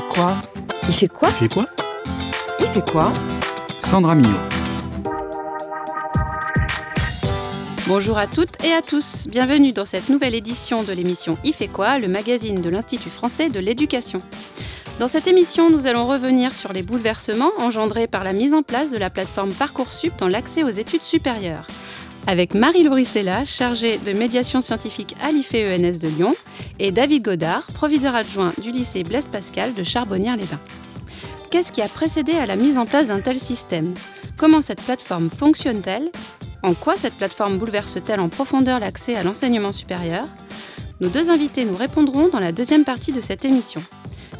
fait quoi? Il fait quoi? Il fait quoi? Il fait quoi? Sandra Millot. Bonjour à toutes et à tous, bienvenue dans cette nouvelle édition de l'émission Il fait quoi, le magazine de l'Institut français de l'éducation. Dans cette émission, nous allons revenir sur les bouleversements engendrés par la mise en place de la plateforme Parcoursup dans l'accès aux études supérieures. Avec Marie Lauricella, chargée de médiation scientifique à l'IFE-ENS de Lyon, et David Godard, proviseur adjoint du lycée Blaise Pascal de Charbonnières-les-Bains. Qu'est-ce qui a précédé à la mise en place d'un tel système? Comment cette plateforme fonctionne-t-elle? En quoi cette plateforme bouleverse-t-elle en profondeur l'accès à l'enseignement supérieur? Nos deux invités nous répondront dans la deuxième partie de cette émission.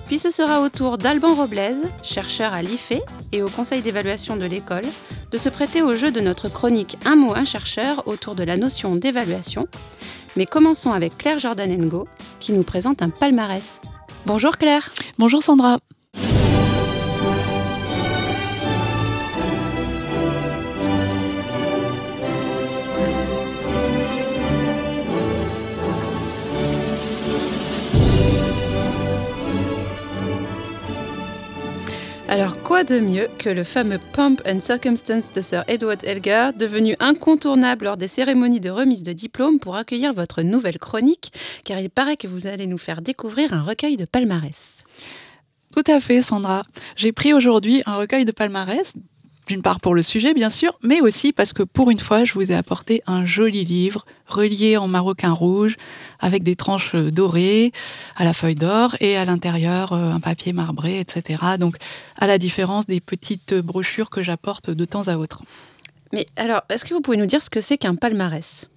Puis ce sera au tour d'Alban Roblez, chercheur à l'IFE et au conseil d'évaluation de l'école, de se prêter au jeu de notre chronique Un mot, un chercheur autour de la notion d'évaluation. Mais commençons avec Claire Jordanengo, qui nous présente un palmarès. Bonjour Claire. Bonjour Sandra. Alors, quoi de mieux que le fameux Pomp and Circumstance de Sir Edward Elgar, devenu incontournable lors des cérémonies de remise de diplôme pour accueillir votre nouvelle chronique, car il paraît que vous allez nous faire découvrir un recueil de palmarès? Tout à fait, Sandra. J'ai pris aujourd'hui un recueil de palmarès d'une part pour le sujet, bien sûr, mais aussi parce que pour une fois, je vous ai apporté un joli livre relié en maroquin rouge avec des tranches dorées à la feuille d'or et à l'intérieur euh, un papier marbré, etc. Donc, à la différence des petites brochures que j'apporte de temps à autre. Mais alors, est-ce que vous pouvez nous dire ce que c'est qu'un palmarès?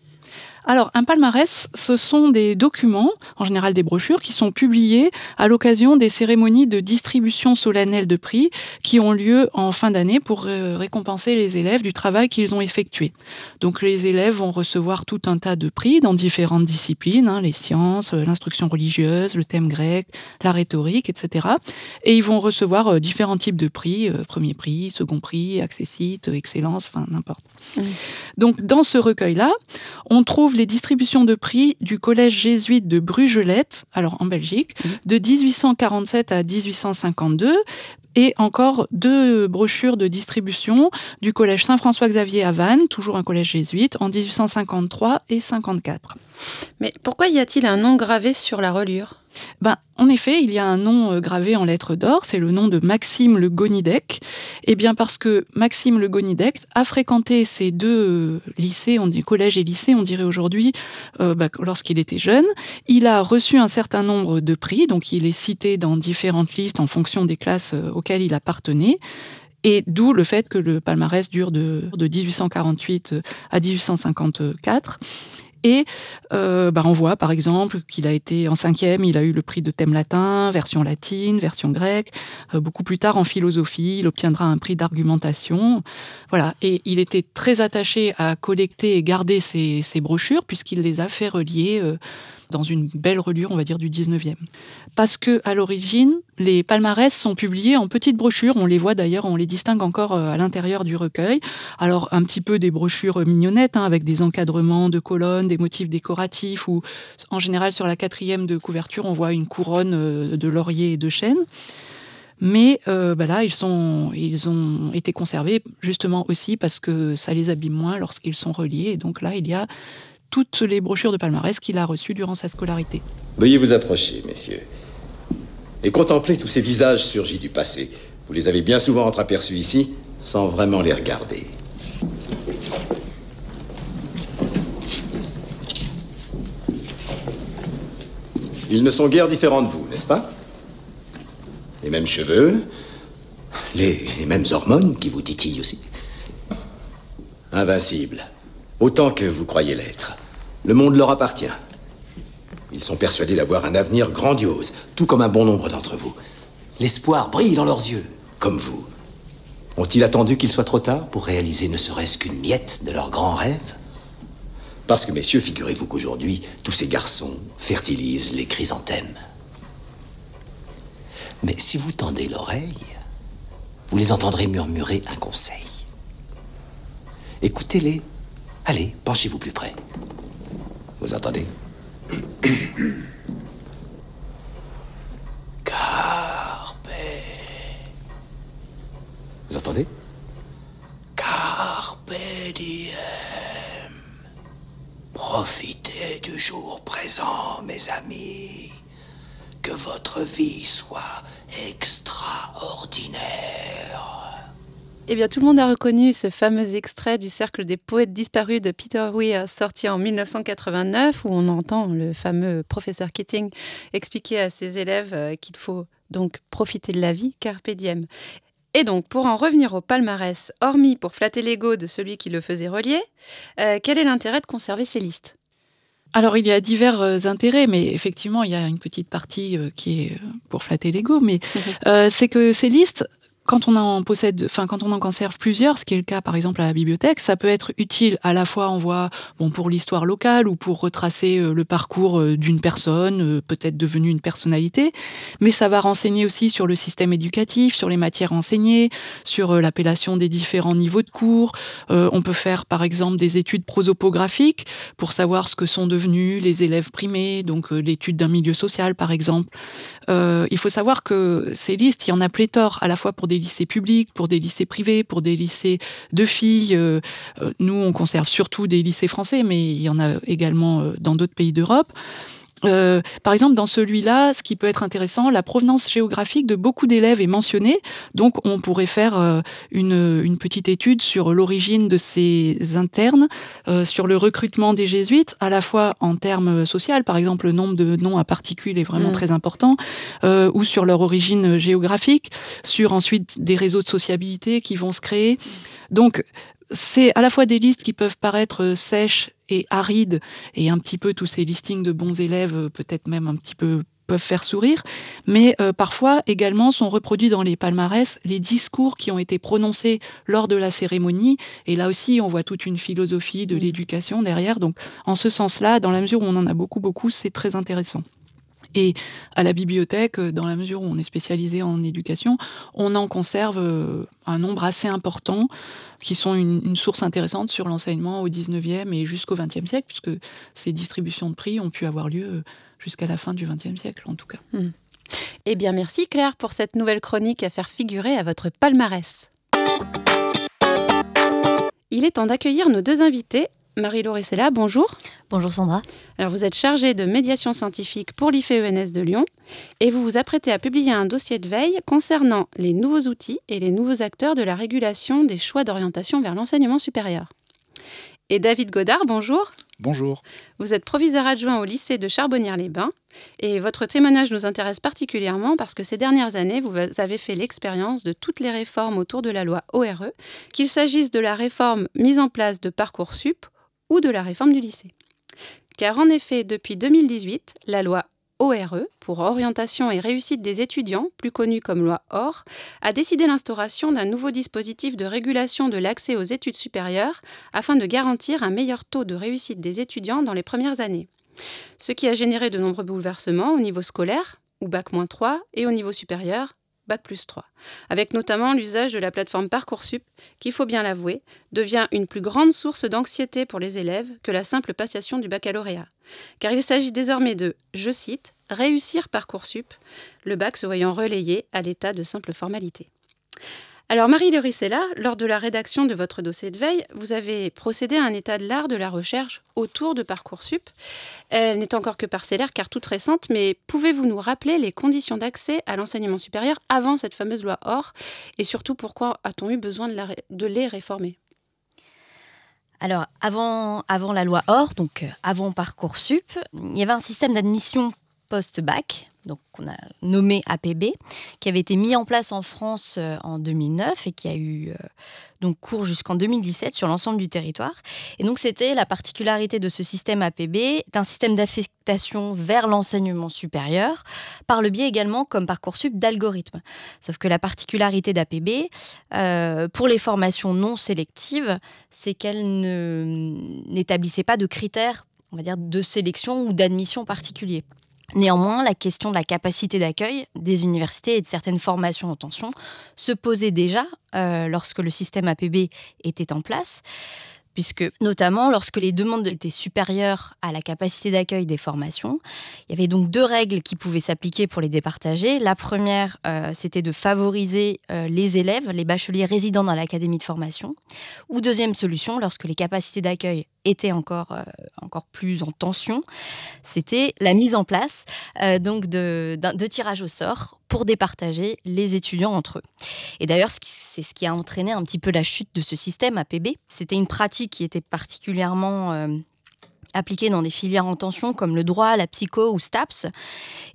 Alors, un palmarès, ce sont des documents, en général des brochures, qui sont publiés à l'occasion des cérémonies de distribution solennelle de prix qui ont lieu en fin d'année pour récompenser les élèves du travail qu'ils ont effectué. Donc, les élèves vont recevoir tout un tas de prix dans différentes disciplines, hein, les sciences, l'instruction religieuse, le thème grec, la rhétorique, etc. Et ils vont recevoir euh, différents types de prix, euh, premier prix, second prix, accessite, excellence, enfin n'importe. Mmh. Donc, dans ce recueil-là, on trouve les distributions de prix du collège jésuite de Brugelette, alors en Belgique, mmh. de 1847 à 1852, et encore deux brochures de distribution du collège Saint-François-Xavier à Vannes, toujours un collège jésuite, en 1853 et 54. Mais pourquoi y a-t-il un nom gravé sur la reliure? Ben, en effet, il y a un nom euh, gravé en lettres d'or, c'est le nom de Maxime Le Gonidec. Et eh bien parce que Maxime Le Gonidec a fréquenté ces deux euh, lycées, on dit collège et lycée, on dirait aujourd'hui, euh, ben, lorsqu'il était jeune, il a reçu un certain nombre de prix, donc il est cité dans différentes listes en fonction des classes auxquelles il appartenait. Et d'où le fait que le palmarès dure de, de 1848 à 1854. Et euh, bah, on voit par exemple qu'il a été en cinquième, il a eu le prix de thème latin, version latine, version grecque. Euh, beaucoup plus tard en philosophie, il obtiendra un prix d'argumentation. Voilà. Et il était très attaché à collecter et garder ces, brochures puisqu'il les a fait relier. Euh, dans une belle reliure, on va dire, du 19e. Parce que à l'origine, les palmarès sont publiés en petites brochures. On les voit d'ailleurs, on les distingue encore à l'intérieur du recueil. Alors, un petit peu des brochures mignonnettes, hein, avec des encadrements de colonnes, des motifs décoratifs, ou en général, sur la quatrième de couverture, on voit une couronne euh, de laurier et de chêne. Mais euh, bah là, ils, sont, ils ont été conservés justement aussi parce que ça les abîme moins lorsqu'ils sont reliés. Et donc là, il y a toutes les brochures de palmarès qu'il a reçues durant sa scolarité. Veuillez vous approcher, messieurs, et contempler tous ces visages surgis du passé. Vous les avez bien souvent entreaperçus ici, sans vraiment les regarder. Ils ne sont guère différents de vous, n'est-ce pas? Les mêmes cheveux, les, mêmes hormones qui vous titillent aussi. Invincibles, autant que vous croyez l'être. Le monde leur appartient. Ils sont persuadés d'avoir un avenir grandiose, tout comme un bon nombre d'entre vous. L'espoir brille dans leurs yeux, comme vous. Ont-ils attendu qu'il soit trop tard pour réaliser ne serait-ce qu'une miette de leur grand rêve? Parce que, messieurs, figurez-vous qu'aujourd'hui, tous ces garçons fertilisent les chrysanthèmes. Mais si vous tendez l'oreille, vous les entendrez murmurer un conseil. Écoutez-les. Allez, penchez-vous plus près. Vous entendez? Carpe. Vous entendez? Profitez du jour présent, mes amis. Que votre vie soit extraordinaire. Eh bien, tout le monde a reconnu ce fameux extrait du Cercle des poètes disparus de Peter Weir, sorti en 1989, où on entend le fameux professeur Keating expliquer à ses élèves euh, qu'il faut donc profiter de la vie, carpe diem. Et donc, pour en revenir au palmarès, hormis pour flatter l'ego de celui qui le faisait relier, euh, quel est l'intérêt de conserver ces listes? Alors, il y a divers euh, intérêts, mais effectivement, il y a une petite partie euh, qui est pour flatter l'ego, mais c'est que ces listes, quand on en possède, enfin quand on en conserve plusieurs, ce qui est le cas par exemple à la bibliothèque, ça peut être utile à la fois on voit bon pour l'histoire locale ou pour retracer euh, le parcours euh, d'une personne, euh, peut-être devenue une personnalité, mais ça va renseigner aussi sur le système éducatif, sur les matières enseignées, sur l'appellation des différents niveaux de cours. on peut faire par exemple des études prosopographiques pour savoir ce que sont devenus les élèves primés, donc l'étude d'un milieu social par exemple. il faut savoir que ces listes, il y en a pléthore à la fois pour des lycées publics, pour des lycées privés, pour des lycées de filles. Euh, euh, nous, on conserve surtout des lycées français, mais il y en a également euh, dans d'autres pays d'Europe. Euh, par exemple, dans celui-là, ce qui peut être intéressant, la provenance géographique de beaucoup d'élèves est mentionnée. Donc, on pourrait faire euh, une, petite étude sur l'origine de ces internes, euh, sur le recrutement des jésuites, à la fois en termes sociaux, par exemple, le nombre de noms à particules est vraiment mm. très important, ou sur leur origine géographique, sur ensuite des réseaux de sociabilité qui vont se créer. Donc, c'est à la fois des listes qui peuvent paraître sèches et arides, et un petit peu tous ces listings de bons élèves, euh, peut-être même un petit peu peuvent faire sourire, mais euh, parfois également sont reproduits dans les palmarès les discours qui ont été prononcés lors de la cérémonie. Et là aussi, on voit toute une philosophie de l'éducation derrière. Donc, en ce sens-là, dans la mesure où on en a beaucoup, beaucoup, c'est très intéressant. Et à la bibliothèque, dans la mesure où on est spécialisé en éducation, on en conserve euh, un nombre assez important qui sont une, source intéressante sur l'enseignement au 19e et jusqu'au 20e siècle, puisque ces distributions de prix ont pu avoir lieu euh, jusqu'à la fin du 20e siècle, en tout cas. Hmm. Eh bien, merci Claire pour cette nouvelle chronique à faire figurer à votre palmarès. Il est temps d'accueillir nos deux invités Marie-Laure là, bonjour. Bonjour Sandra. Alors vous êtes chargée de médiation scientifique pour l'IFENS de Lyon et vous vous apprêtez à publier un dossier de veille concernant les nouveaux outils et les nouveaux acteurs de la régulation des choix d'orientation vers l'enseignement supérieur. Et David Godard, bonjour. Bonjour. Vous êtes proviseur adjoint au lycée de Charbonnières-les-Bains et votre témoignage nous intéresse particulièrement parce que ces dernières années, vous avez fait l'expérience de toutes les réformes autour de la loi ORE, qu'il s'agisse de la réforme mise en place de Parcoursup ou de la réforme du lycée. Car en effet, depuis 2018, la loi ORE, pour Orientation et Réussite des étudiants, plus connue comme loi OR, a décidé l'instauration d'un nouveau dispositif de régulation de l'accès aux études supérieures afin de garantir un meilleur taux de réussite des étudiants dans les premières années. Ce qui a généré de nombreux bouleversements au niveau scolaire, ou Bac-3, et au niveau supérieur, Bac plus 3, avec notamment l'usage de la plateforme Parcoursup, qui, faut bien l'avouer, devient une plus grande source d'anxiété pour les élèves que la simple passation du baccalauréat. Car il s'agit désormais de, je cite, réussir Parcoursup, le bac se voyant relayé à l'état de simple formalité. Alors Marie Rissella, lors de la rédaction de votre dossier de veille, vous avez procédé à un état de l'art de la recherche autour de Parcoursup. Elle n'est encore que parcellaire car toute récente, mais pouvez-vous nous rappeler les conditions d'accès à l'enseignement supérieur avant cette fameuse loi OR? Et surtout pourquoi a-t-on eu besoin de, de les réformer? Alors, avant, avant la loi OR, donc euh, avant Parcoursup, il y avait un système d'admission post-bac donc qu'on a nommé APB, qui avait été mis en place en France euh, en 2009 et qui a eu euh, donc cours jusqu'en 2017 sur l'ensemble du territoire. Et donc c'était la particularité de ce système APB, d'un système d'affectation vers l'enseignement supérieur, par le biais également, comme Parcoursup, d'algorithmes. Sauf que la particularité d'APB, euh, pour les formations non sélectives, c'est qu'elle n'établissait pas de critères on va dire, de sélection ou d'admission particuliers. Néanmoins, la question de la capacité d'accueil des universités et de certaines formations en tension se posait déjà euh, lorsque le système APB était en place. Puisque notamment lorsque les demandes étaient supérieures à la capacité d'accueil des formations, il y avait donc deux règles qui pouvaient s'appliquer pour les départager. La première, euh, c'était de favoriser euh, les élèves, les bacheliers résidant dans l'académie de formation. Ou deuxième solution, lorsque les capacités d'accueil étaient encore, euh, plus en tension, c'était la mise en place donc de, de tirages au sort pour départager les étudiants entre eux. Et d'ailleurs, c'est ce qui a entraîné un petit peu la chute de ce système APB. C'était une pratique qui était particulièrement euh, appliquée dans des filières en tension comme le droit, la psycho ou STAPS.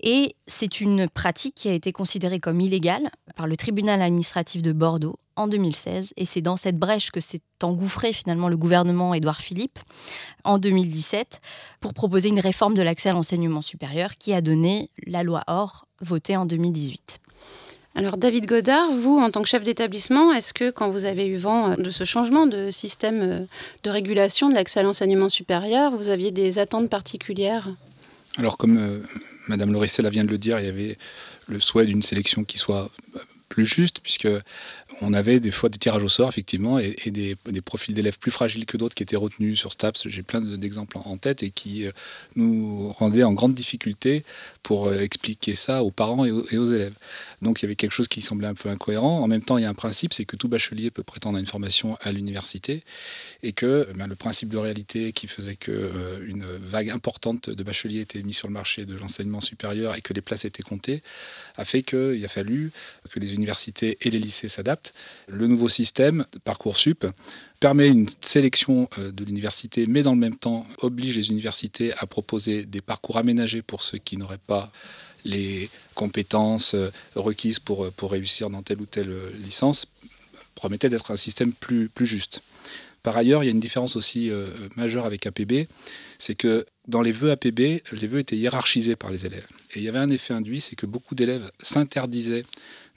Et c'est une pratique qui a été considérée comme illégale par le tribunal administratif de Bordeaux en 2016. Et c'est dans cette brèche que s'est engouffré finalement le gouvernement Édouard Philippe en 2017 pour proposer une réforme de l'accès à l'enseignement supérieur qui a donné la loi OR votée en 2018. Alors David Godard, vous, en tant que chef d'établissement, est-ce que quand vous avez eu vent euh, de ce changement de système euh, de régulation de l'accès à l'enseignement supérieur, vous aviez des attentes particulières? Alors comme euh, Madame vient de le dire, il y avait le souhait d'une sélection qui soit plus juste, puisque on avait des fois des tirages au sort, effectivement, et, des, profils d'élèves plus fragiles que d'autres qui étaient retenus sur STAPS. J'ai plein d'exemples en tête et qui euh, nous rendaient en grande difficulté pour euh, expliquer ça aux parents et aux, élèves. Donc il y avait quelque chose qui semblait un peu incohérent. En même temps, il y a un principe, c'est que tout bachelier peut prétendre à une formation à l'université et que ben, le principe de réalité qui faisait que euh, une vague importante de bacheliers était mise sur le marché de l'enseignement supérieur et que les places étaient comptées a fait qu'il a fallu que les universités et les lycées s'adaptent le nouveau système, Parcoursup, permet une sélection euh, de l'université, mais dans le même temps oblige les universités à proposer des parcours aménagés pour ceux qui n'auraient pas les compétences euh, requises pour, euh, pour réussir dans telle ou telle licence, promettait d'être un système plus, plus juste. Par ailleurs, il y a une différence aussi majeure avec APB, c'est que dans les vœux APB, les vœux étaient hiérarchisés par les élèves. Et il y avait un effet induit, c'est que beaucoup d'élèves s'interdisaient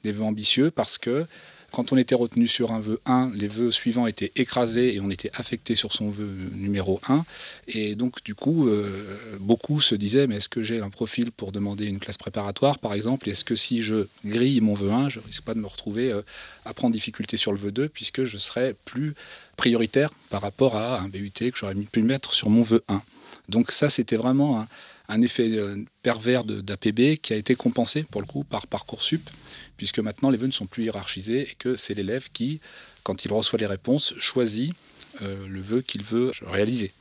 des vœux ambitieux parce que quand on était retenu sur un vœu 1, les vœux suivants étaient écrasés et on était affecté sur son vœu numéro 1. Et donc, du coup, euh, beaucoup se disaient, mais est-ce que j'ai un profil pour demander une classe préparatoire, par exemple? Est-ce que si je grille mon vœu 1, je risque pas de me retrouver euh, à prendre difficulté sur le vœu 2, puisque je serais plus prioritaire par rapport à un BUT que j'aurais pu mettre sur mon vœu 1 donc ça, c'était vraiment un, un effet euh, pervers d'APB qui a été compensé pour le coup par Parcoursup, puisque maintenant les vœux ne sont plus hiérarchisés et que c'est l'élève qui, quand il reçoit les réponses, choisit euh, le vœu qu'il veut réaliser.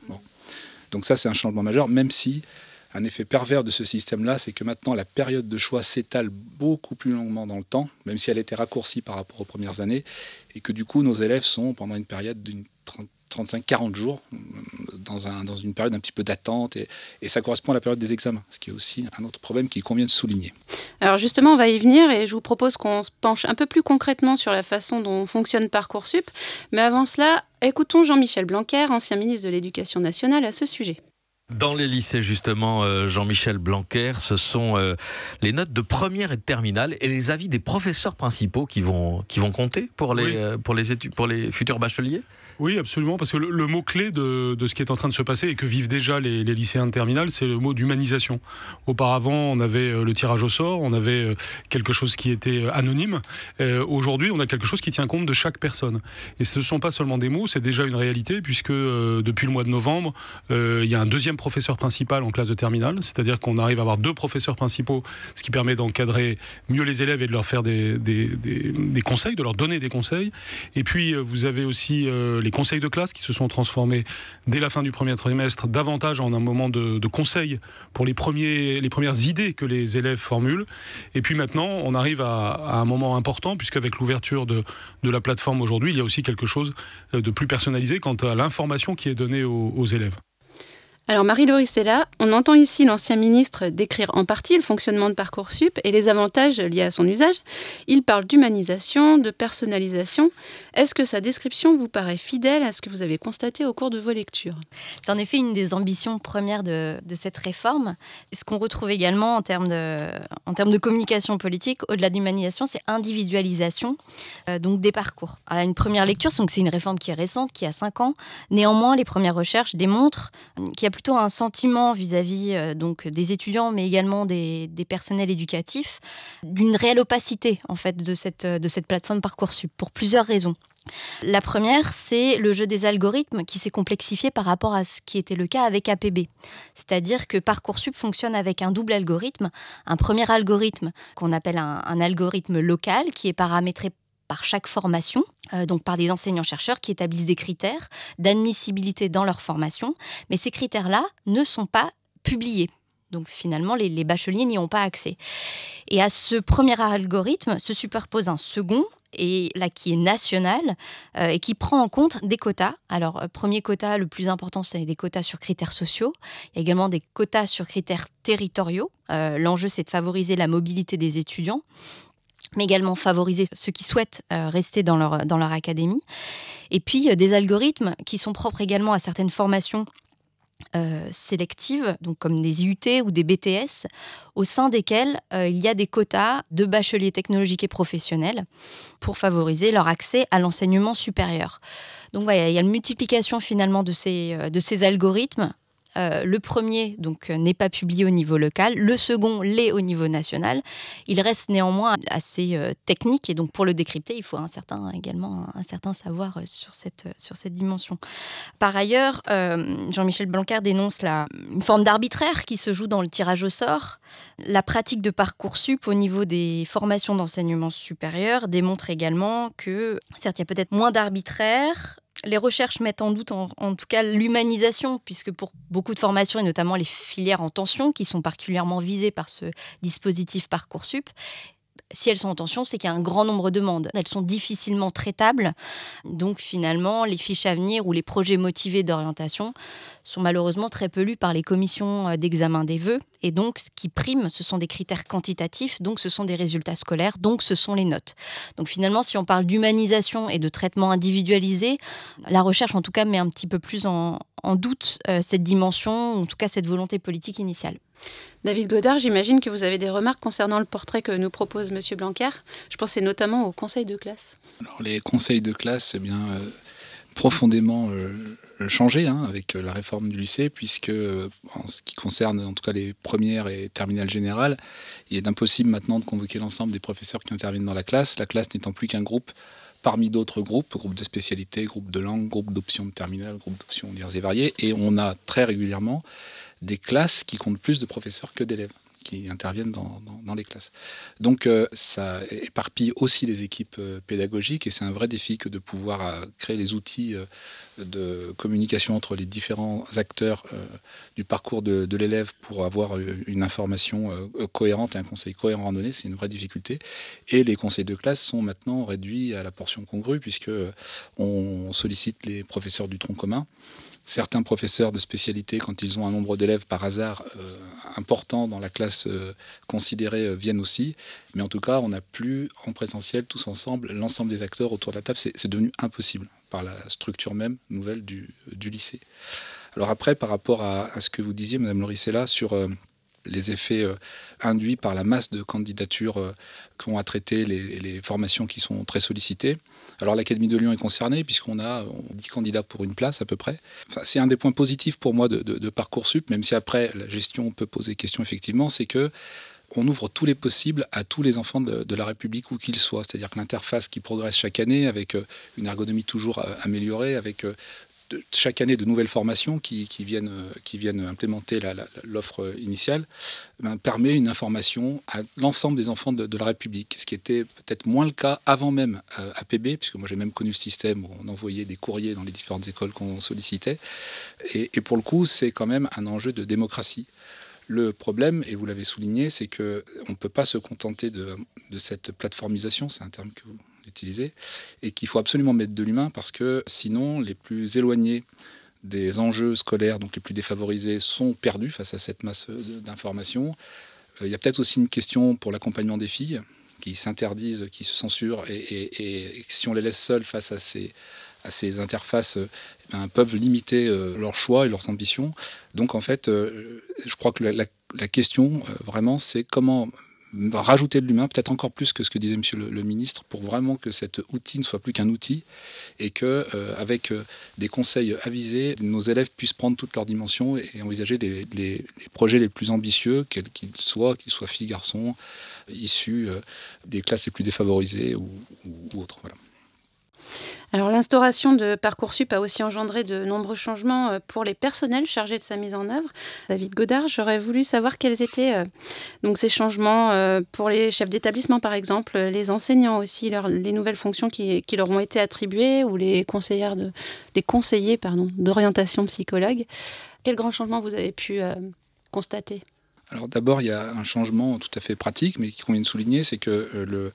Donc ça, c'est un changement majeur, même si un effet pervers de ce système-là, c'est que maintenant la période de choix s'étale beaucoup plus longuement dans le temps, même si elle était raccourcie par rapport aux premières années, et que du coup nos élèves sont pendant une période d'une 35-40 jours dans, un, dans, une période un petit peu d'attente et, ça correspond à la période des examens, ce qui est aussi un autre problème qui convient de souligner. Alors justement, on va y venir et je vous propose qu'on se penche un peu plus concrètement sur la façon dont fonctionne Parcoursup. Mais avant cela, écoutons Jean-Michel Blanquer, ancien ministre de l'Éducation nationale, à ce sujet. Dans les lycées, justement, euh, Jean-Michel Blanquer, ce sont euh, les notes de première et de terminale et les avis des professeurs principaux qui vont, qui vont compter pour les, euh, pour les, études, pour les futurs bacheliers? Oui, absolument, parce que le, mot-clé de, de, ce qui est en train de se passer et que vivent déjà les, lycéens de terminale, c'est le mot d'humanisation. Auparavant, on avait euh, le tirage au sort, on avait euh, quelque chose qui était euh, anonyme. Aujourd'hui, on a quelque chose qui tient compte de chaque personne. Et ce ne sont pas seulement des mots, c'est déjà une réalité, puisque depuis le mois de novembre, il y a un deuxième professeur principal en classe de terminale, c'est-à-dire qu'on arrive à avoir deux professeurs principaux, ce qui permet d'encadrer mieux les élèves et de leur faire des, des conseils, de leur donner des conseils. Et puis, vous avez aussi les conseils de classe qui se sont transformés dès la fin du premier trimestre davantage en un moment de, conseil pour les, premiers, les premières idées que les élèves formulent. Et puis maintenant, on arrive à, un moment important, puisqu'avec l'ouverture de, de, la plateforme aujourd'hui, il y a aussi quelque chose de plus personnalisé quant à l'information qui est donnée aux élèves. Alors Marie-Laure là. on entend ici l'ancien ministre décrire en partie le fonctionnement de Parcoursup et les avantages liés à son usage. Il parle d'humanisation, de personnalisation. Est-ce que sa description vous paraît fidèle à ce que vous avez constaté au cours de vos lectures? C'est en effet une des ambitions premières de, cette réforme. Ce qu'on retrouve également en termes de, communication politique, au-delà d'humanisation, c'est individualisation euh, donc des parcours. Alors, une première lecture, c'est une réforme qui est récente, qui a 5 ans. Néanmoins, les premières recherches démontrent qu'il y a plutôt un sentiment vis-à-vis euh, donc des étudiants, mais également des, personnels éducatifs, d'une réelle opacité en fait de cette, de cette plateforme Parcoursup pour plusieurs raisons. La première, c'est le jeu des algorithmes qui s'est complexifié par rapport à ce qui était le cas avec APB. C'est-à-dire que Parcoursup fonctionne avec un double algorithme. Un premier algorithme qu'on appelle un, algorithme local qui est paramétré par chaque formation, euh, donc par des enseignants-chercheurs qui établissent des critères d'admissibilité dans leur formation. Mais ces critères-là ne sont pas publiés. Donc finalement, les, bacheliers n'y ont pas accès. Et à ce premier algorithme se superpose un second et là qui est national euh, et qui prend en compte des quotas. Alors, euh, premier quota, le plus important, c'est des quotas sur critères sociaux. Il y a également des quotas sur critères territoriaux. L'enjeu, c'est de favoriser la mobilité des étudiants mais également favoriser ceux qui souhaitent rester dans leur, dans leur académie. Et puis des algorithmes qui sont propres également à certaines formations euh, sélectives, donc comme des IUT ou des BTS, au sein desquels euh, il y a des quotas de bacheliers technologiques et professionnels pour favoriser leur accès à l'enseignement supérieur. Donc voilà, il y a une multiplication finalement de ces, euh, de ces algorithmes euh, le premier donc euh, n'est pas publié au niveau local, le second l'est au niveau national. Il reste néanmoins assez euh, technique et donc pour le décrypter, il faut un certain également un certain savoir sur cette sur cette dimension. Par ailleurs, Jean-Michel Blanquer dénonce la, une forme d'arbitraire qui se joue dans le tirage au sort. La pratique de parcoursup au niveau des formations d'enseignement supérieur démontre également que certes il y a peut-être moins d'arbitraire les recherches mettent en doute en, tout cas l'humanisation, puisque pour beaucoup de formations, et notamment les filières en tension, qui sont particulièrement visées par ce dispositif Parcoursup, si elles sont en tension, c'est qu'il y a un grand nombre de demandes. Elles sont difficilement traitables. Donc finalement, les fiches à venir ou les projets motivés d'orientation sont malheureusement très peu lus par les commissions euh, d'examen des vœux. Et donc, ce qui prime, ce sont des critères quantitatifs, donc ce sont des résultats scolaires, donc ce sont les notes. Donc finalement, si on parle d'humanisation et de traitement individualisé, la recherche en tout cas met un petit peu plus en, doute euh, cette dimension, en tout cas cette volonté politique initiale. David Godard, j'imagine que vous avez des remarques concernant le portrait que nous propose M. Blanquer. Je pensais notamment aux conseils de classe. Alors, les conseils de classe, eh bien, euh, profondément euh, changé hein, avec euh, la réforme du lycée, puisque en ce qui concerne en tout cas les premières et terminales générales, il est impossible maintenant de convoquer l'ensemble des professeurs qui interviennent dans la classe, la classe n'étant plus qu'un groupe parmi d'autres groupes, groupes de spécialité, groupes de langue, groupes d'options de terminale, groupes d'options diverses et variées, et on a très régulièrement des classes qui comptent plus de professeurs que d'élèves interviennent dans, les classes. Donc euh, ça éparpille aussi les équipes euh, pédagogiques et c'est un vrai défi que de pouvoir euh, créer les outils de communication entre les différents acteurs du parcours de, l'élève pour avoir une information cohérente et un conseil cohérent à donner, c'est une vraie difficulté. Et les conseils de classe sont maintenant réduits à la portion congrue puisque on sollicite les professeurs du tronc commun certains professeurs de spécialité, quand ils ont un nombre d'élèves par hasard important dans la classe euh, considérée, euh, viennent aussi. Mais en tout cas, on n'a plus en présentiel, tous ensemble, l'ensemble des acteurs autour de la table. C'est devenu impossible par la structure même nouvelle du, lycée. Alors après, par rapport à, ce que vous disiez, Madame Loricella, sur les effets euh, induits par la masse de candidatures euh, qu'ont à traiter les, formations qui sont très sollicitées. Alors l'Académie de Lyon est concernée puisqu'on a 10 candidats pour une place à peu près. c'est un des points positifs pour moi de, de, Parcoursup, même si après la gestion peut poser question effectivement, c'est que on ouvre tous les possibles à tous les enfants de, de la République où qu'ils soient. C'est-à-dire que l'interface qui progresse chaque année avec euh, une ergonomie toujours améliorée, avec chaque année de nouvelles formations qui, viennent, qui viennent implémenter l'offre initiale, ben, permet une information à l'ensemble des enfants de, la République, ce qui était peut-être moins le cas avant même euh, APB, puisque moi j'ai même connu le système où on envoyait des courriers dans les différentes écoles qu'on sollicitait. Et, et, pour le coup, c'est quand même un enjeu de démocratie. Le problème, et vous l'avez souligné, c'est qu'on ne peut pas se contenter de, de cette plateformisation, c'est un terme que vous et qu'il faut absolument mettre de l'humain parce que sinon, les plus éloignés des enjeux scolaires, donc les plus défavorisés, sont perdus face à cette masse d'informations. Euh, il y a peut-être aussi une question pour l'accompagnement des filles qui s'interdisent, qui se censurent, et, si on les laisse seules face à ces, interfaces, eh ben, peuvent limiter euh, leurs choix et leurs ambitions. Donc en fait, euh, je crois que la question, vraiment, c'est comment rajouter de l'humain, peut-être encore plus que ce que disait Monsieur le, ministre, pour vraiment que cet outil ne soit plus qu'un outil et que, euh, avec euh, des conseils avisés, nos élèves puissent prendre toutes leurs dimensions et, envisager les, projets les plus ambitieux, quels qu'ils soient, qu'ils soient filles, garçons, issus euh, des classes les plus défavorisées ou, autres. Alors l'instauration de Parcoursup a aussi engendré de nombreux changements euh, pour les personnels chargés de sa mise en œuvre. David Godard, j'aurais voulu savoir quels étaient euh, donc ces changements euh, pour les chefs d'établissement par exemple, les enseignants aussi, les nouvelles fonctions qui, leur ont été attribuées ou les, conseillères les conseillers d'orientation psychologue. Quels grands changements vous avez pu constater? Alors d'abord, il y a un changement tout à fait pratique, mais qui convient de souligner, c'est que le,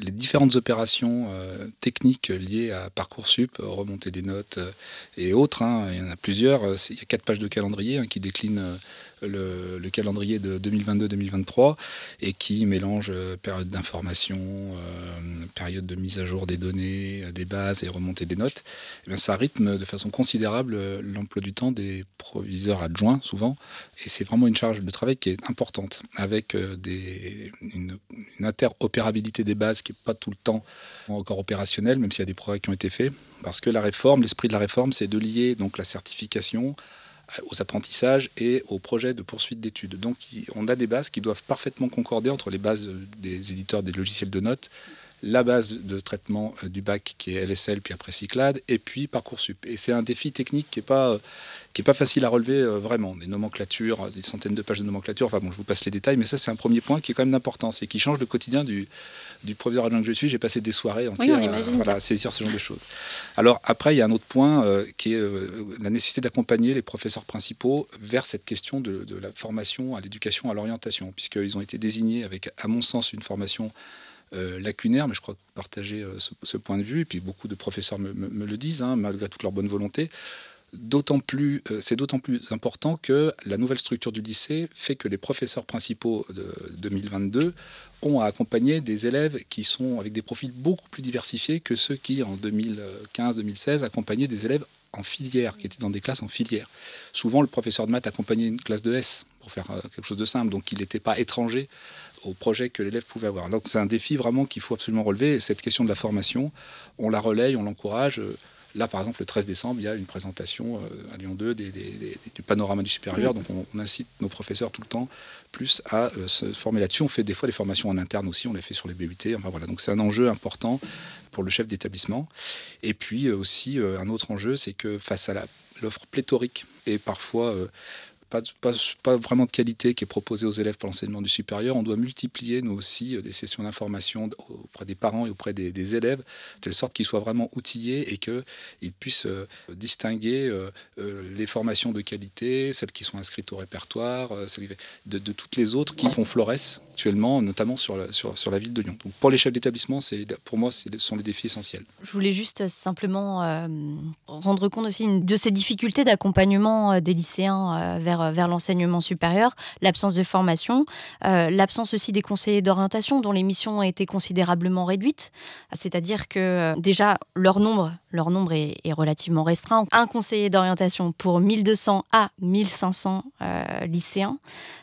les différentes opérations euh, techniques liées à Parcoursup, remonter des notes euh, et autres, hein, il y en a plusieurs. Il y a quatre pages de calendrier hein, qui déclinent euh, le, calendrier de 2022-2023 et qui mélange période d'information, période de mise à jour des données, des bases et remontée des notes. Et eh ça rythme de façon considérable l'emploi du temps des proviseurs adjoints souvent et c'est vraiment une charge de travail qui est importante avec une, interopérabilité des bases qui n'est pas tout le temps encore opérationnel, même s'il y a des progrès qui ont été faits, parce que la réforme, l'esprit de la réforme, c'est de lier donc la certification aux apprentissages et aux projets de poursuite d'études. Donc on a des bases qui doivent parfaitement concorder entre les bases des éditeurs des logiciels de notes, la base de traitement euh, du bac qui est LSL, puis après Cyclade, et puis Parcoursup. Et c'est un défi technique qui n'est pas, euh, qui est pas facile à relever euh, vraiment. Des nomenclatures, des centaines de pages de nomenclature, enfin bon, je vous passe les détails, mais ça c'est un premier point qui est quand même important, c'est qui change le quotidien du, du proviseur adjoint que je suis. J'ai passé des soirées entières à, saisir ce genre de choses. Alors après, il y a un autre point qui est la nécessité d'accompagner les professeurs principaux vers cette question de, de la formation à l'éducation, à l'orientation, puisqu'ils ont été désignés avec, à mon sens, une formation euh, lacunaire, mais je crois que vous partagez euh, ce, point de vue, et puis beaucoup de professeurs me, le disent, hein, malgré toute leur bonne volonté. D'autant plus, euh, c'est d'autant plus important que la nouvelle structure du lycée fait que les professeurs principaux de 2022 ont à accompagner des élèves qui sont avec des profils beaucoup plus diversifiés que ceux qui, en 2015-2016, accompagnaient des élèves en filière, qui étaient dans des classes en filière. Souvent, le professeur de maths accompagnait une classe de S, pour faire quelque chose de simple, donc il n'était pas étranger au projet que l'élève pouvait avoir. Donc c'est un défi vraiment qu'il faut absolument relever. Et cette question de la formation, on la relaye, on l'encourage. Là, par exemple, le 13 décembre, il y a une présentation euh, à Lyon 2 du panorama du supérieur. Donc, on, incite nos professeurs tout le temps plus à euh, se former là-dessus. On fait des fois des formations en interne aussi. On les fait sur les BUT. Enfin, voilà. Donc, c'est un enjeu important pour le chef d'établissement. Et puis euh, aussi, un autre enjeu, c'est que face à l'offre pléthorique et parfois pas, pas, vraiment de qualité qui est proposée aux élèves pour l'enseignement du supérieur. On doit multiplier, nous aussi, euh, des sessions d'information auprès des parents et auprès des, élèves, de telle sorte qu'ils soient vraiment outillés et qu'ils puissent euh, distinguer euh, les formations de qualité, celles qui sont inscrites au répertoire, de, de, toutes les autres qui font florès actuellement, notamment sur la, sur, sur la ville de Lyon. Donc pour les chefs d'établissement, pour moi, ce sont les défis essentiels. Je voulais juste simplement rendre compte aussi de ces difficultés d'accompagnement des lycéens vers vers, l'enseignement supérieur, l'absence de formation, euh, l'absence aussi des conseillers d'orientation dont les missions ont été considérablement réduites. C'est-à-dire que euh, déjà, leur nombre, leur est, relativement restreint. Un conseiller d'orientation pour 1200 à 1500 euh, lycéens,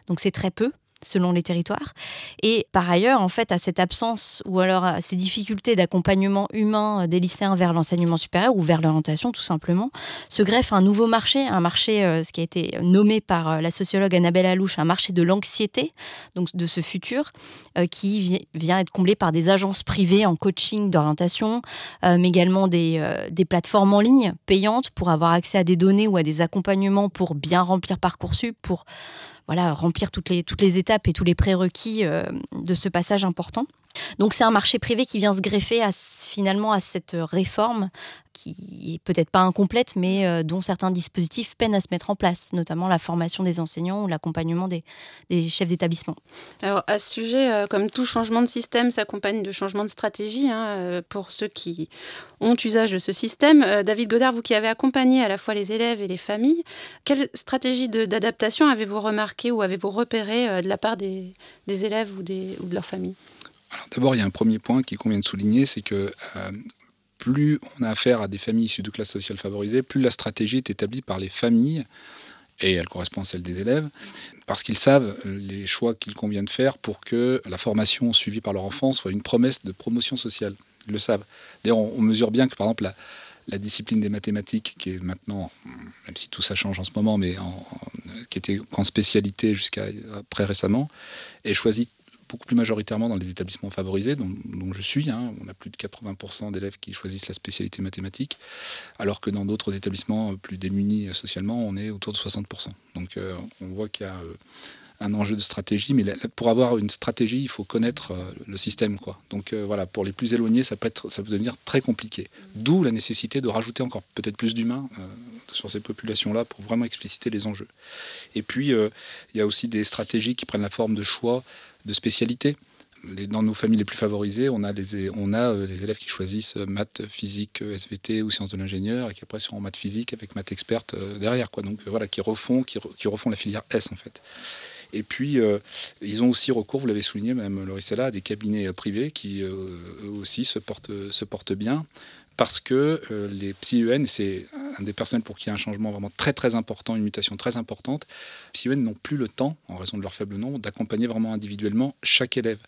donc c'est très peu selon les territoires. Et par ailleurs, en fait, à cette absence ou alors à ces difficultés d'accompagnement humain des lycéens vers l'enseignement supérieur ou vers l'orientation, tout simplement, se greffe un nouveau marché, un marché, euh, ce qui a été nommé par euh, la sociologue Annabelle Alouche, un marché de l'anxiété, donc de ce futur, euh, qui vient être comblé par des agences privées en coaching d'orientation, mais également des, des plateformes en ligne payantes pour avoir accès à des données ou à des accompagnements pour bien remplir Parcoursup, pour voilà, remplir toutes les, toutes les étapes et tous les prérequis euh, de ce passage important. Donc c'est un marché privé qui vient se greffer finalement à cette réforme qui est peut-être pas incomplète, mais euh, dont certains dispositifs peinent à se mettre en place, notamment la formation des enseignants ou l'accompagnement des, chefs d'établissement. Alors à ce sujet, euh, comme tout changement de système s'accompagne de changement de stratégie, hein, euh, pour ceux qui ont usage de ce système, David Godard, vous qui avez accompagné à la fois les élèves et les familles, quelle stratégie d'adaptation avez-vous remarqué ou avez-vous repéré de la part des, élèves ou, des, ou de leurs familles? D'abord, il y a un premier point qui convient de souligner, c'est que plus on a affaire à des familles issues de classes sociales favorisées, plus la stratégie est établie par les familles, et elle correspond à celle des élèves, parce qu'ils savent les choix qu'il convient de faire pour que la formation suivie par leur enfant soit une promesse de promotion sociale. Ils le savent. D'ailleurs, on, mesure bien que, par exemple, la, discipline des mathématiques, qui est maintenant, même si tout ça change en ce moment, mais qui était en spécialité jusqu'à très récemment, est choisie beaucoup plus majoritairement dans les établissements favorisés, dont, je suis. Hein. On a plus de 80% d'élèves qui choisissent la spécialité mathématique, alors que dans d'autres établissements plus démunis socialement, on est autour de 60%. Donc on voit qu'il y a un enjeu de stratégie, mais pour avoir une stratégie, il faut connaître euh, le système. Quoi. Donc euh, voilà, pour les plus éloignés, ça peut, être, ça peut devenir très compliqué. D'où la nécessité de rajouter encore peut-être plus d'humains euh, sur ces populations-là pour vraiment expliciter les enjeux. Et puis, il y a aussi des stratégies qui prennent la forme de choix de spécialités. Dans nos familles les plus favorisées, on a les, on a les élèves qui choisissent maths, physique, SVT ou sciences de l'ingénieur et qui après sont en maths physique avec maths experte derrière. Quoi. Donc voilà, qui refont, qui, refont la filière S en fait. Et puis, euh, ils ont aussi recours, vous l'avez souligné, Mme Lorissella, à des cabinets euh, privés qui, euh, eux aussi, se portent, se portent bien parce que les psy-UN, c'est un des personnels pour qui il y a un changement vraiment très très important, une mutation très importante. Psy-UN n'ont plus le temps, en raison de leur faible nombre, d'accompagner vraiment individuellement chaque élève.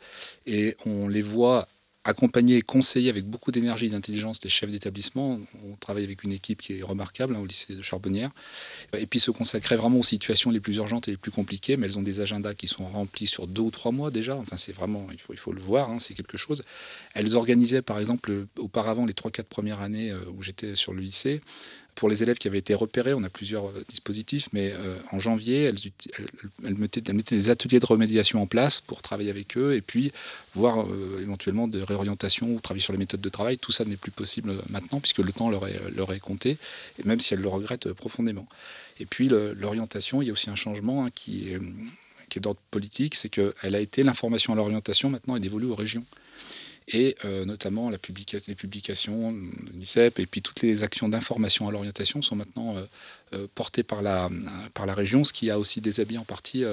Et on les voit accompagner et conseiller avec beaucoup d'énergie et d'intelligence les chefs d'établissement. On travaille avec une équipe qui est remarquable hein, au lycée de Charbonnière. Et puis se consacrer vraiment aux situations les plus urgentes et les plus compliquées, mais elles ont des agendas qui sont remplis sur deux ou trois mois déjà. Enfin, c'est vraiment, il faut, il faut le voir, hein, c'est quelque chose. Elles organisaient par exemple auparavant les trois, quatre premières années euh, où j'étais sur le lycée, pour les élèves qui avaient été repérés, on a plusieurs euh, dispositifs, mais euh, en janvier, elles, mettaient, des ateliers de remédiation en place pour travailler avec eux et puis voir euh, éventuellement de réorientation ou travailler sur les méthodes de travail. Tout ça n'est plus possible maintenant puisque le temps leur est, compté, même si elles le regrettent profondément. Et puis l'orientation, il y a aussi un changement hein, qui est, qui est d'ordre politique, c'est qu'elle a été l'information à l'orientation maintenant est dévolue aux régions et euh, notamment la les publications de l'UNICEF et puis toutes les actions d'information à l'orientation sont maintenant euh, euh, portées par la, par la région, ce qui a aussi déshabillé en partie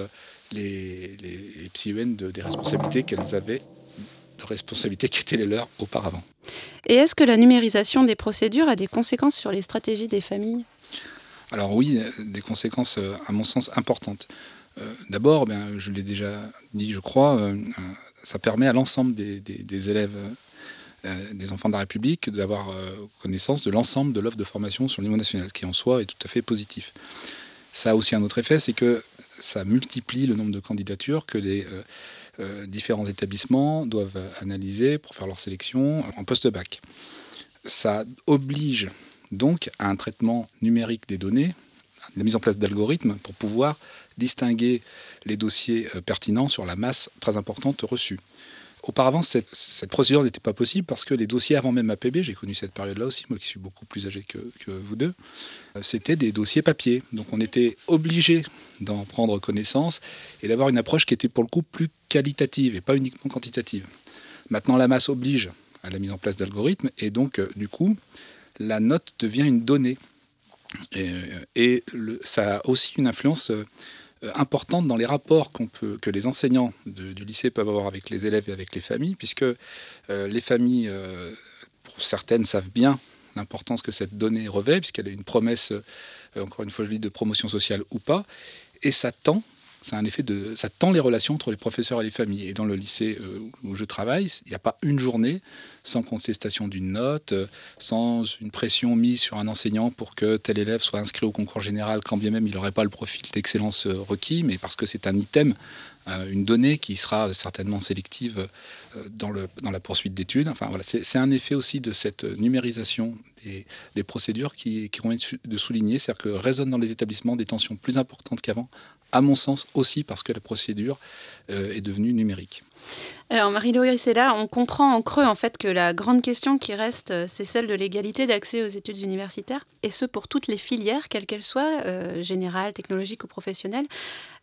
les, les, psy-UN de, des responsabilités qu'elles avaient, de responsabilités qui étaient les leurs auparavant. Et est-ce que la numérisation des procédures a des conséquences sur les stratégies des familles? Alors oui, des conséquences à mon sens importantes. D'abord, ben, je l'ai déjà dit, je crois, ça permet à l'ensemble des, élèves, euh, des enfants de la République, d'avoir euh, connaissance de l'ensemble de l'offre de formation sur le niveau national, qui en soi est tout à fait positif. Ça a aussi un autre effet, c'est que ça multiplie le nombre de candidatures que les euh, différents établissements doivent analyser pour faire leur sélection en post-bac. Ça oblige donc à un traitement numérique des données, la mise en place d'algorithmes pour pouvoir distinguer les dossiers euh, pertinents sur la masse très importante reçue. Auparavant, cette, procédure n'était pas possible parce que les dossiers avant même APB, j'ai connu cette période-là aussi, moi qui suis beaucoup plus âgé que, vous deux, euh, c'était des dossiers papier. Donc on était obligé d'en prendre connaissance et d'avoir une approche qui était pour le coup plus qualitative et pas uniquement quantitative. Maintenant, la masse oblige à la mise en place d'algorithmes et donc, euh, du coup, la note devient une donnée. Et, ça a aussi une influence importante dans les rapports que les enseignants du lycée peuvent avoir avec les élèves et avec les familles, puisque euh, les familles, euh, pour certaines, savent bien l'importance que cette donnée revêt, puisqu'elle est une promesse, encore une fois je dis, de promotion sociale ou pas, et ça tend ça un effet de, ça tend les relations entre les professeurs et les familles. Et dans le lycée euh, où je travaille, il n'y a pas une journée sans contestation d'une note, euh, sans une pression mise sur un enseignant pour que tel élève soit inscrit au concours général, quand bien même il n'aurait pas le profil d'excellence euh, requis, mais parce que c'est un item, une donnée qui sera certainement sélective dans, le, dans la poursuite d'études. Enfin, c'est un effet aussi de cette numérisation des, procédures qui, qui être de souligner, c'est-à-dire que résonnent dans les établissements des tensions plus importantes qu'avant à mon sens aussi parce que la procédure euh, est devenue numérique. Alors Marie-Laure Grissella, on comprend en creux en fait que la grande question qui reste, euh, c'est celle de l'égalité d'accès aux études universitaires, et ce pour toutes les filières, quelles qu'elles soient, euh, générales, technologiques ou professionnelles.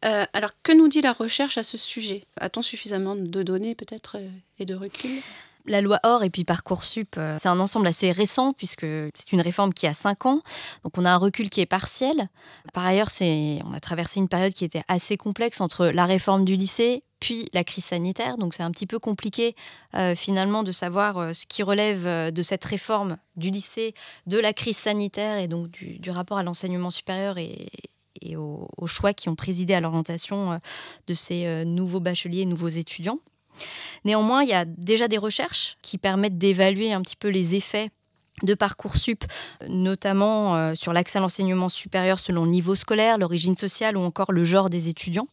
alors que nous dit la recherche à ce sujet? A-t-on suffisamment de données peut-être et de recul? La loi OR et puis Parcoursup, euh, c'est un ensemble assez récent puisque c'est une réforme qui a 5 ans. Donc on a un recul qui est partiel. Par ailleurs, c'est, on a traversé une période qui était assez complexe entre la réforme du lycée puis la crise sanitaire. Donc c'est un petit peu compliqué euh, finalement de savoir euh, ce qui relève de cette réforme du lycée, de la crise sanitaire et donc du, rapport à l'enseignement supérieur et, aux, choix qui ont présidé à l'orientation de ces nouveaux bacheliers, nouveaux étudiants. Néanmoins, il y a déjà des recherches qui permettent d'évaluer un petit peu les effets de Parcoursup, notamment euh, sur l'accès à l'enseignement supérieur selon le niveau scolaire, l'origine sociale ou encore le genre des étudiants.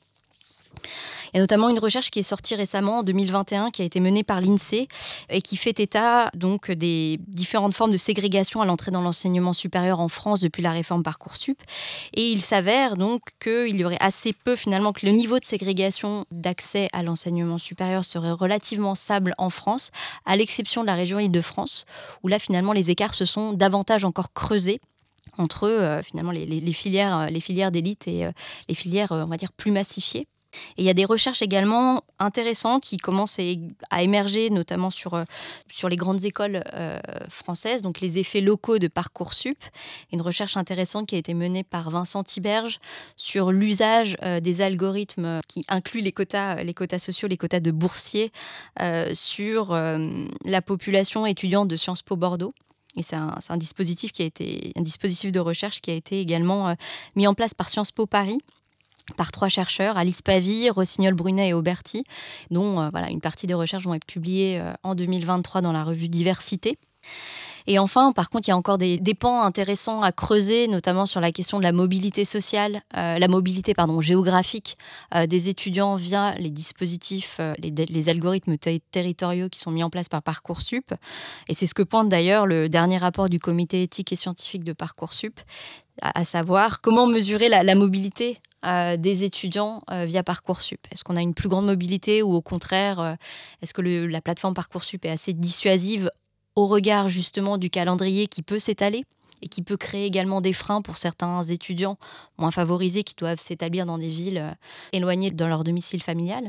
A notamment une recherche qui est sortie récemment en 2021 qui a été menée par l'INSEE et qui fait état donc des différentes formes de ségrégation à l'entrée dans l'enseignement supérieur en France depuis la réforme Parcoursup. Et il s'avère donc qu'il y aurait assez peu finalement que le niveau de ségrégation d'accès à l'enseignement supérieur serait relativement stable en France, à l'exception de la région Île-de-France, où là finalement les écarts se sont davantage encore creusés entre euh, finalement les, filières, les filières d'élite et euh, les filières, on va dire, plus massifiées. Et il y a des recherches également intéressantes qui commencent à émerger, notamment sur, euh, sur les grandes écoles euh, françaises, donc les effets locaux de Parcoursup. Une recherche intéressante qui a été menée par Vincent Tiberge sur l'usage euh, des algorithmes qui incluent les quotas, les quotas sociaux, les quotas de boursiers sur la population étudiante de Sciences Po Bordeaux. Et c'est un, dispositif qui a été un dispositif de recherche qui a été également mis en place par Sciences Po Paris par trois chercheurs, Alice Pavie, Rossignol Brunet et Auberti, dont euh, voilà, une partie des recherches vont être publiées euh, en 2023 dans la revue Diversité. Et enfin, par contre, il y a encore des, pans intéressants à creuser, notamment sur la question de la mobilité sociale, euh, la mobilité pardon, géographique des étudiants via les dispositifs, les, algorithmes territoriaux qui sont mis en place par Parcoursup. Et c'est ce que pointe d'ailleurs le dernier rapport du comité éthique et scientifique de Parcoursup, à, savoir comment mesurer la mobilité des étudiants euh, via Parcoursup Est-ce qu'on a une plus grande mobilité ou au contraire, euh, est-ce que la plateforme Parcoursup est assez dissuasive au regard justement du calendrier qui peut s'étaler et qui peut créer également des freins pour certains étudiants moins favorisés qui doivent s'établir dans des villes euh, éloignées de leur domicile familial.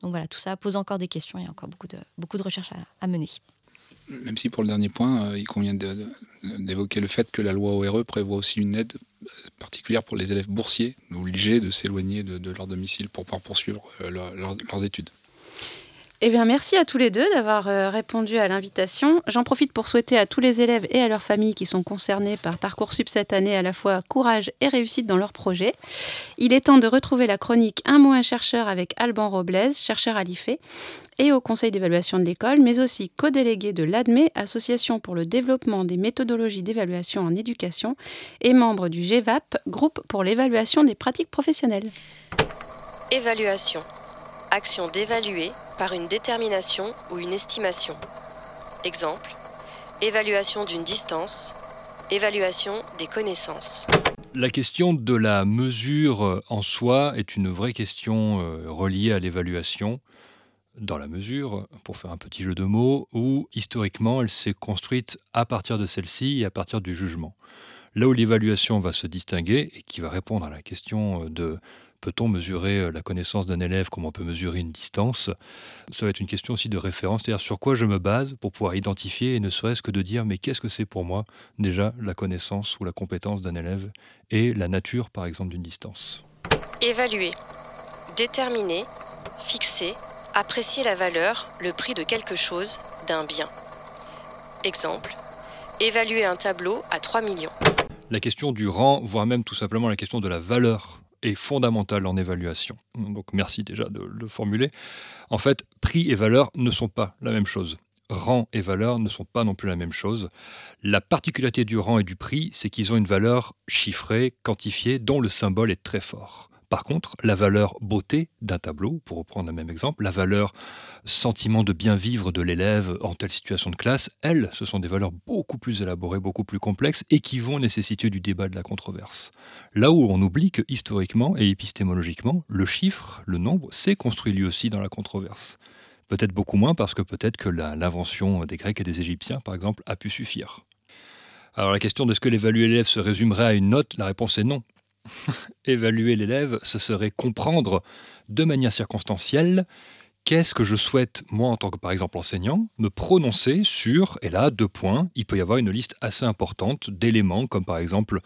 Donc voilà, tout ça pose encore des questions, il y a encore beaucoup de, beaucoup de recherches à mener même si pour le dernier point, euh, il convient d'évoquer le fait que la loi ORE prévoit aussi une aide euh, particulière pour les élèves boursiers, obligés de s'éloigner de, leur domicile pour pouvoir poursuivre leurs études. Eh bien, merci à tous les deux d'avoir euh, répondu à l'invitation. J'en profite pour souhaiter à tous les élèves et à leurs familles qui sont concernés par Parcoursup cette année à la fois courage et réussite dans leur projet. Il est temps de retrouver la chronique Un mot un chercheur avec Alban Robles, chercheur à l'IFE et au conseil d'évaluation de l'école, mais aussi co-délégué de l'ADME, Association pour le développement des méthodologies d'évaluation en éducation, et membre du GEVAP, groupe pour l'évaluation des pratiques professionnelles. Évaluation. Action d'évaluer par une détermination ou une estimation. Exemple, évaluation d'une distance, évaluation des connaissances. La question de la mesure en soi est une vraie question euh, reliée à l'évaluation, dans la mesure, pour faire un petit jeu de mots, où historiquement elle s'est construite à partir de celle-ci et à partir du jugement. Là où l'évaluation va se distinguer et qui va répondre à la question de Peut-on mesurer euh, la connaissance d'un élève comme on peut mesurer une distance? Ça va être une question aussi de référence, c'est-à-dire sur quoi je me base pour pouvoir identifier et ne serait-ce que de dire mais qu'est-ce que c'est pour moi déjà la connaissance ou la compétence d'un élève et la nature par exemple d'une distance? Évaluer, déterminer, fixer, apprécier la valeur, le prix de quelque chose, d'un bien. Exemple, évaluer un tableau à 3 millions. La question du rang, voire même tout simplement la question de la valeur est fondamentale en évaluation. Donc merci déjà de le formuler. En fait, prix et valeur ne sont pas la même chose. Rang et valeur ne sont pas non plus la même chose. La particularité du rang et du prix, c'est qu'ils ont une valeur chiffrée, quantifiée, dont le symbole est très fort. Par contre, la valeur beauté d'un tableau, pour reprendre le même exemple, la valeur sentiment de bien vivre de l'élève en telle situation de classe, elles, ce sont des valeurs beaucoup plus élaborées, beaucoup plus complexes et qui vont nécessiter du débat, de la controverse. Là où on oublie que historiquement et épistémologiquement, le chiffre, le nombre, s'est construit lui aussi dans la controverse. Peut-être beaucoup moins parce que peut-être que l'invention des Grecs et des Égyptiens, par exemple, a pu suffire. Alors la question de ce que l'évaluer l'élève se résumerait à une note, la réponse est non. Évaluer l'élève, ce serait comprendre de manière circonstancielle qu'est-ce que je souhaite, moi en tant que par exemple enseignant, me prononcer sur, et là, deux points, il peut y avoir une liste assez importante d'éléments, comme par exemple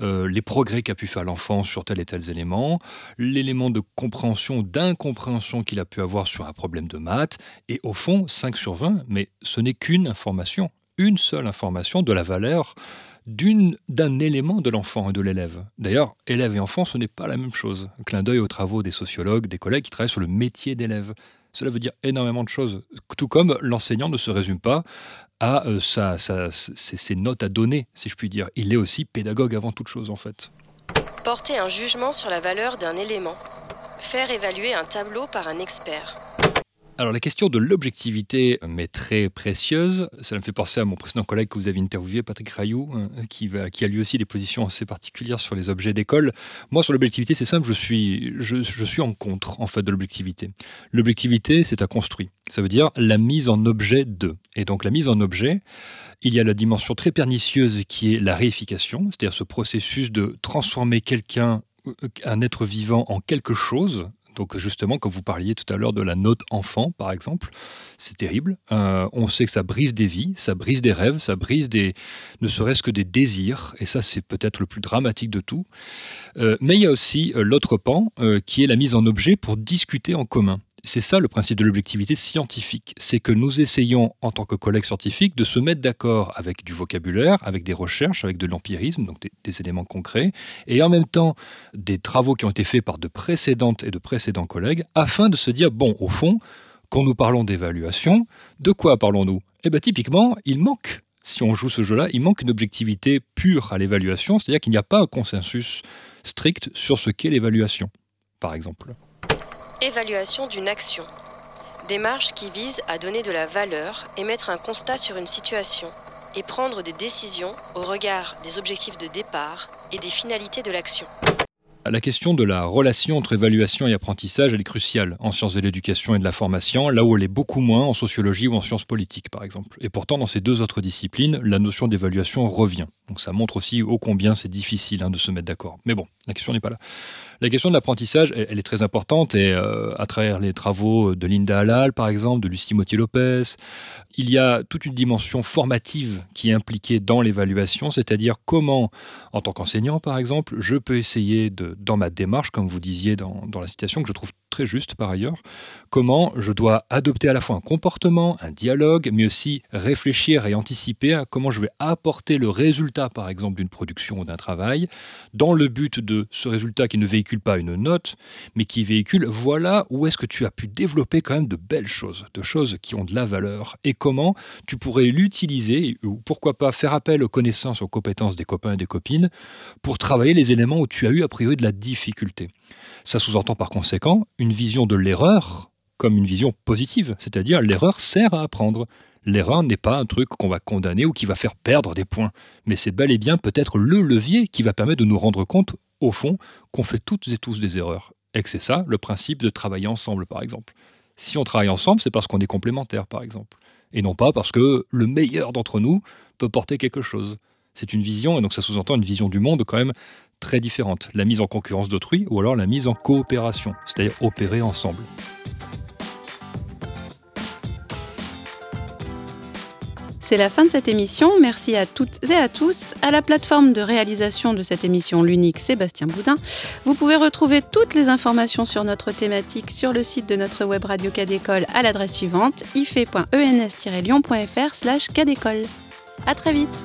euh, les progrès qu'a pu faire l'enfant sur tel et tel élément, l'élément de compréhension, d'incompréhension qu'il a pu avoir sur un problème de maths, et au fond, 5 sur 20, mais ce n'est qu'une information, une seule information de la valeur d'un élément de l'enfant et de l'élève. D'ailleurs, élève et enfant, ce n'est pas la même chose. Clin d'œil aux travaux des sociologues, des collègues qui travaillent sur le métier d'élève. Cela veut dire énormément de choses. Tout comme l'enseignant ne se résume pas à euh, ses notes à donner, si je puis dire. Il est aussi pédagogue avant toute chose, en fait. Porter un jugement sur la valeur d'un élément. Faire évaluer un tableau par un expert. Alors la question de l'objectivité m'est très précieuse. Ça me fait penser à mon précédent collègue que vous avez interviewé, Patrick Rayou, hein, qui, a lui aussi des positions assez particulières sur les objets d'école. Moi, sur l'objectivité, c'est simple, je suis, je, suis en contre en fait de l'objectivité. L'objectivité, c'est à construire. Ça veut dire la mise en objet de. Et donc la mise en objet, il y a la dimension très pernicieuse qui est la réification, c'est-à-dire ce processus de transformer quelqu'un, euh, un être vivant, en quelque chose, donc justement, comme vous parliez tout à l'heure de la note enfant, par exemple, c'est terrible. Euh, on sait que ça brise des vies, ça brise des rêves, ça brise des, ne serait-ce que des désirs, et ça c'est peut-être le plus dramatique de tout. Euh, mais il y a aussi euh, l'autre pan, qui est la mise en objet pour discuter en commun c'est ça le principe de l'objectivité scientifique. C'est que nous essayons, en tant que collègues scientifiques, de se mettre d'accord avec du vocabulaire, avec des recherches, avec de l'empirisme, donc des, éléments concrets, et en même temps des travaux qui ont été faits par de précédentes et de précédents collègues, afin de se dire, bon, au fond, quand nous parlons d'évaluation, de quoi parlons-nous? Eh bien, typiquement, il manque si on joue ce jeu-là, il manque une objectivité pure à l'évaluation, c'est-à-dire qu'il n'y a pas un consensus strict sur ce qu'est l'évaluation, par exemple. Évaluation d'une action. Démarche qui vise à donner de la valeur, émettre un constat sur une situation et prendre des décisions au regard des objectifs de départ et des finalités de l'action. La question de la relation entre évaluation et apprentissage, elle est cruciale en sciences de l'éducation et de la formation, là où elle est beaucoup moins en sociologie ou en sciences politiques, par exemple. Et pourtant, dans ces deux autres disciplines, la notion d'évaluation revient. Donc ça montre aussi ô combien c'est difficile hein, de se mettre d'accord. Mais bon, la question n'est pas là. La question de l'apprentissage, elle, est très importante et euh, à travers les travaux de Linda Halal, par exemple, de Lucie Motier-Lopez, il y a toute une dimension formative qui est impliquée dans l'évaluation, c'est-à-dire comment, en tant qu'enseignant, par exemple, je peux essayer de, dans ma démarche, comme vous disiez dans, dans la citation, que je trouve très juste par ailleurs, comment je dois adopter à la fois un comportement, un dialogue, mais aussi réfléchir et anticiper à comment je vais apporter le résultat, par exemple, d'une production ou d'un travail, dans le but de ce résultat qui ne pas une note, mais qui véhicule voilà où est-ce que tu as pu développer quand même de belles choses, de choses qui ont de la valeur, et comment tu pourrais l'utiliser, ou pourquoi pas faire appel aux connaissances, aux compétences des copains et des copines, pour travailler les éléments où tu as eu a priori de la difficulté. Ça sous-entend par conséquent une vision de l'erreur comme une vision positive, c'est-à-dire l'erreur sert à apprendre. L'erreur n'est pas un truc qu'on va condamner ou qui va faire perdre des points, mais c'est bel et bien peut-être le levier qui va permettre de nous rendre compte, au fond, qu'on fait toutes et tous des erreurs. Et que c'est ça le principe de travailler ensemble, par exemple. Si on travaille ensemble, c'est parce qu'on est complémentaires, par exemple. Et non pas parce que le meilleur d'entre nous peut porter quelque chose. C'est une vision, et donc ça sous-entend une vision du monde quand même très différente. La mise en concurrence d'autrui ou alors la mise en coopération, c'est-à-dire opérer ensemble. C'est la fin de cette émission. Merci à toutes et à tous. À la plateforme de réalisation de cette émission, l'unique Sébastien Boudin. Vous pouvez retrouver toutes les informations sur notre thématique sur le site de notre web radio Cadécole à l'adresse suivante ife.ens-lyon.fr slash. À très vite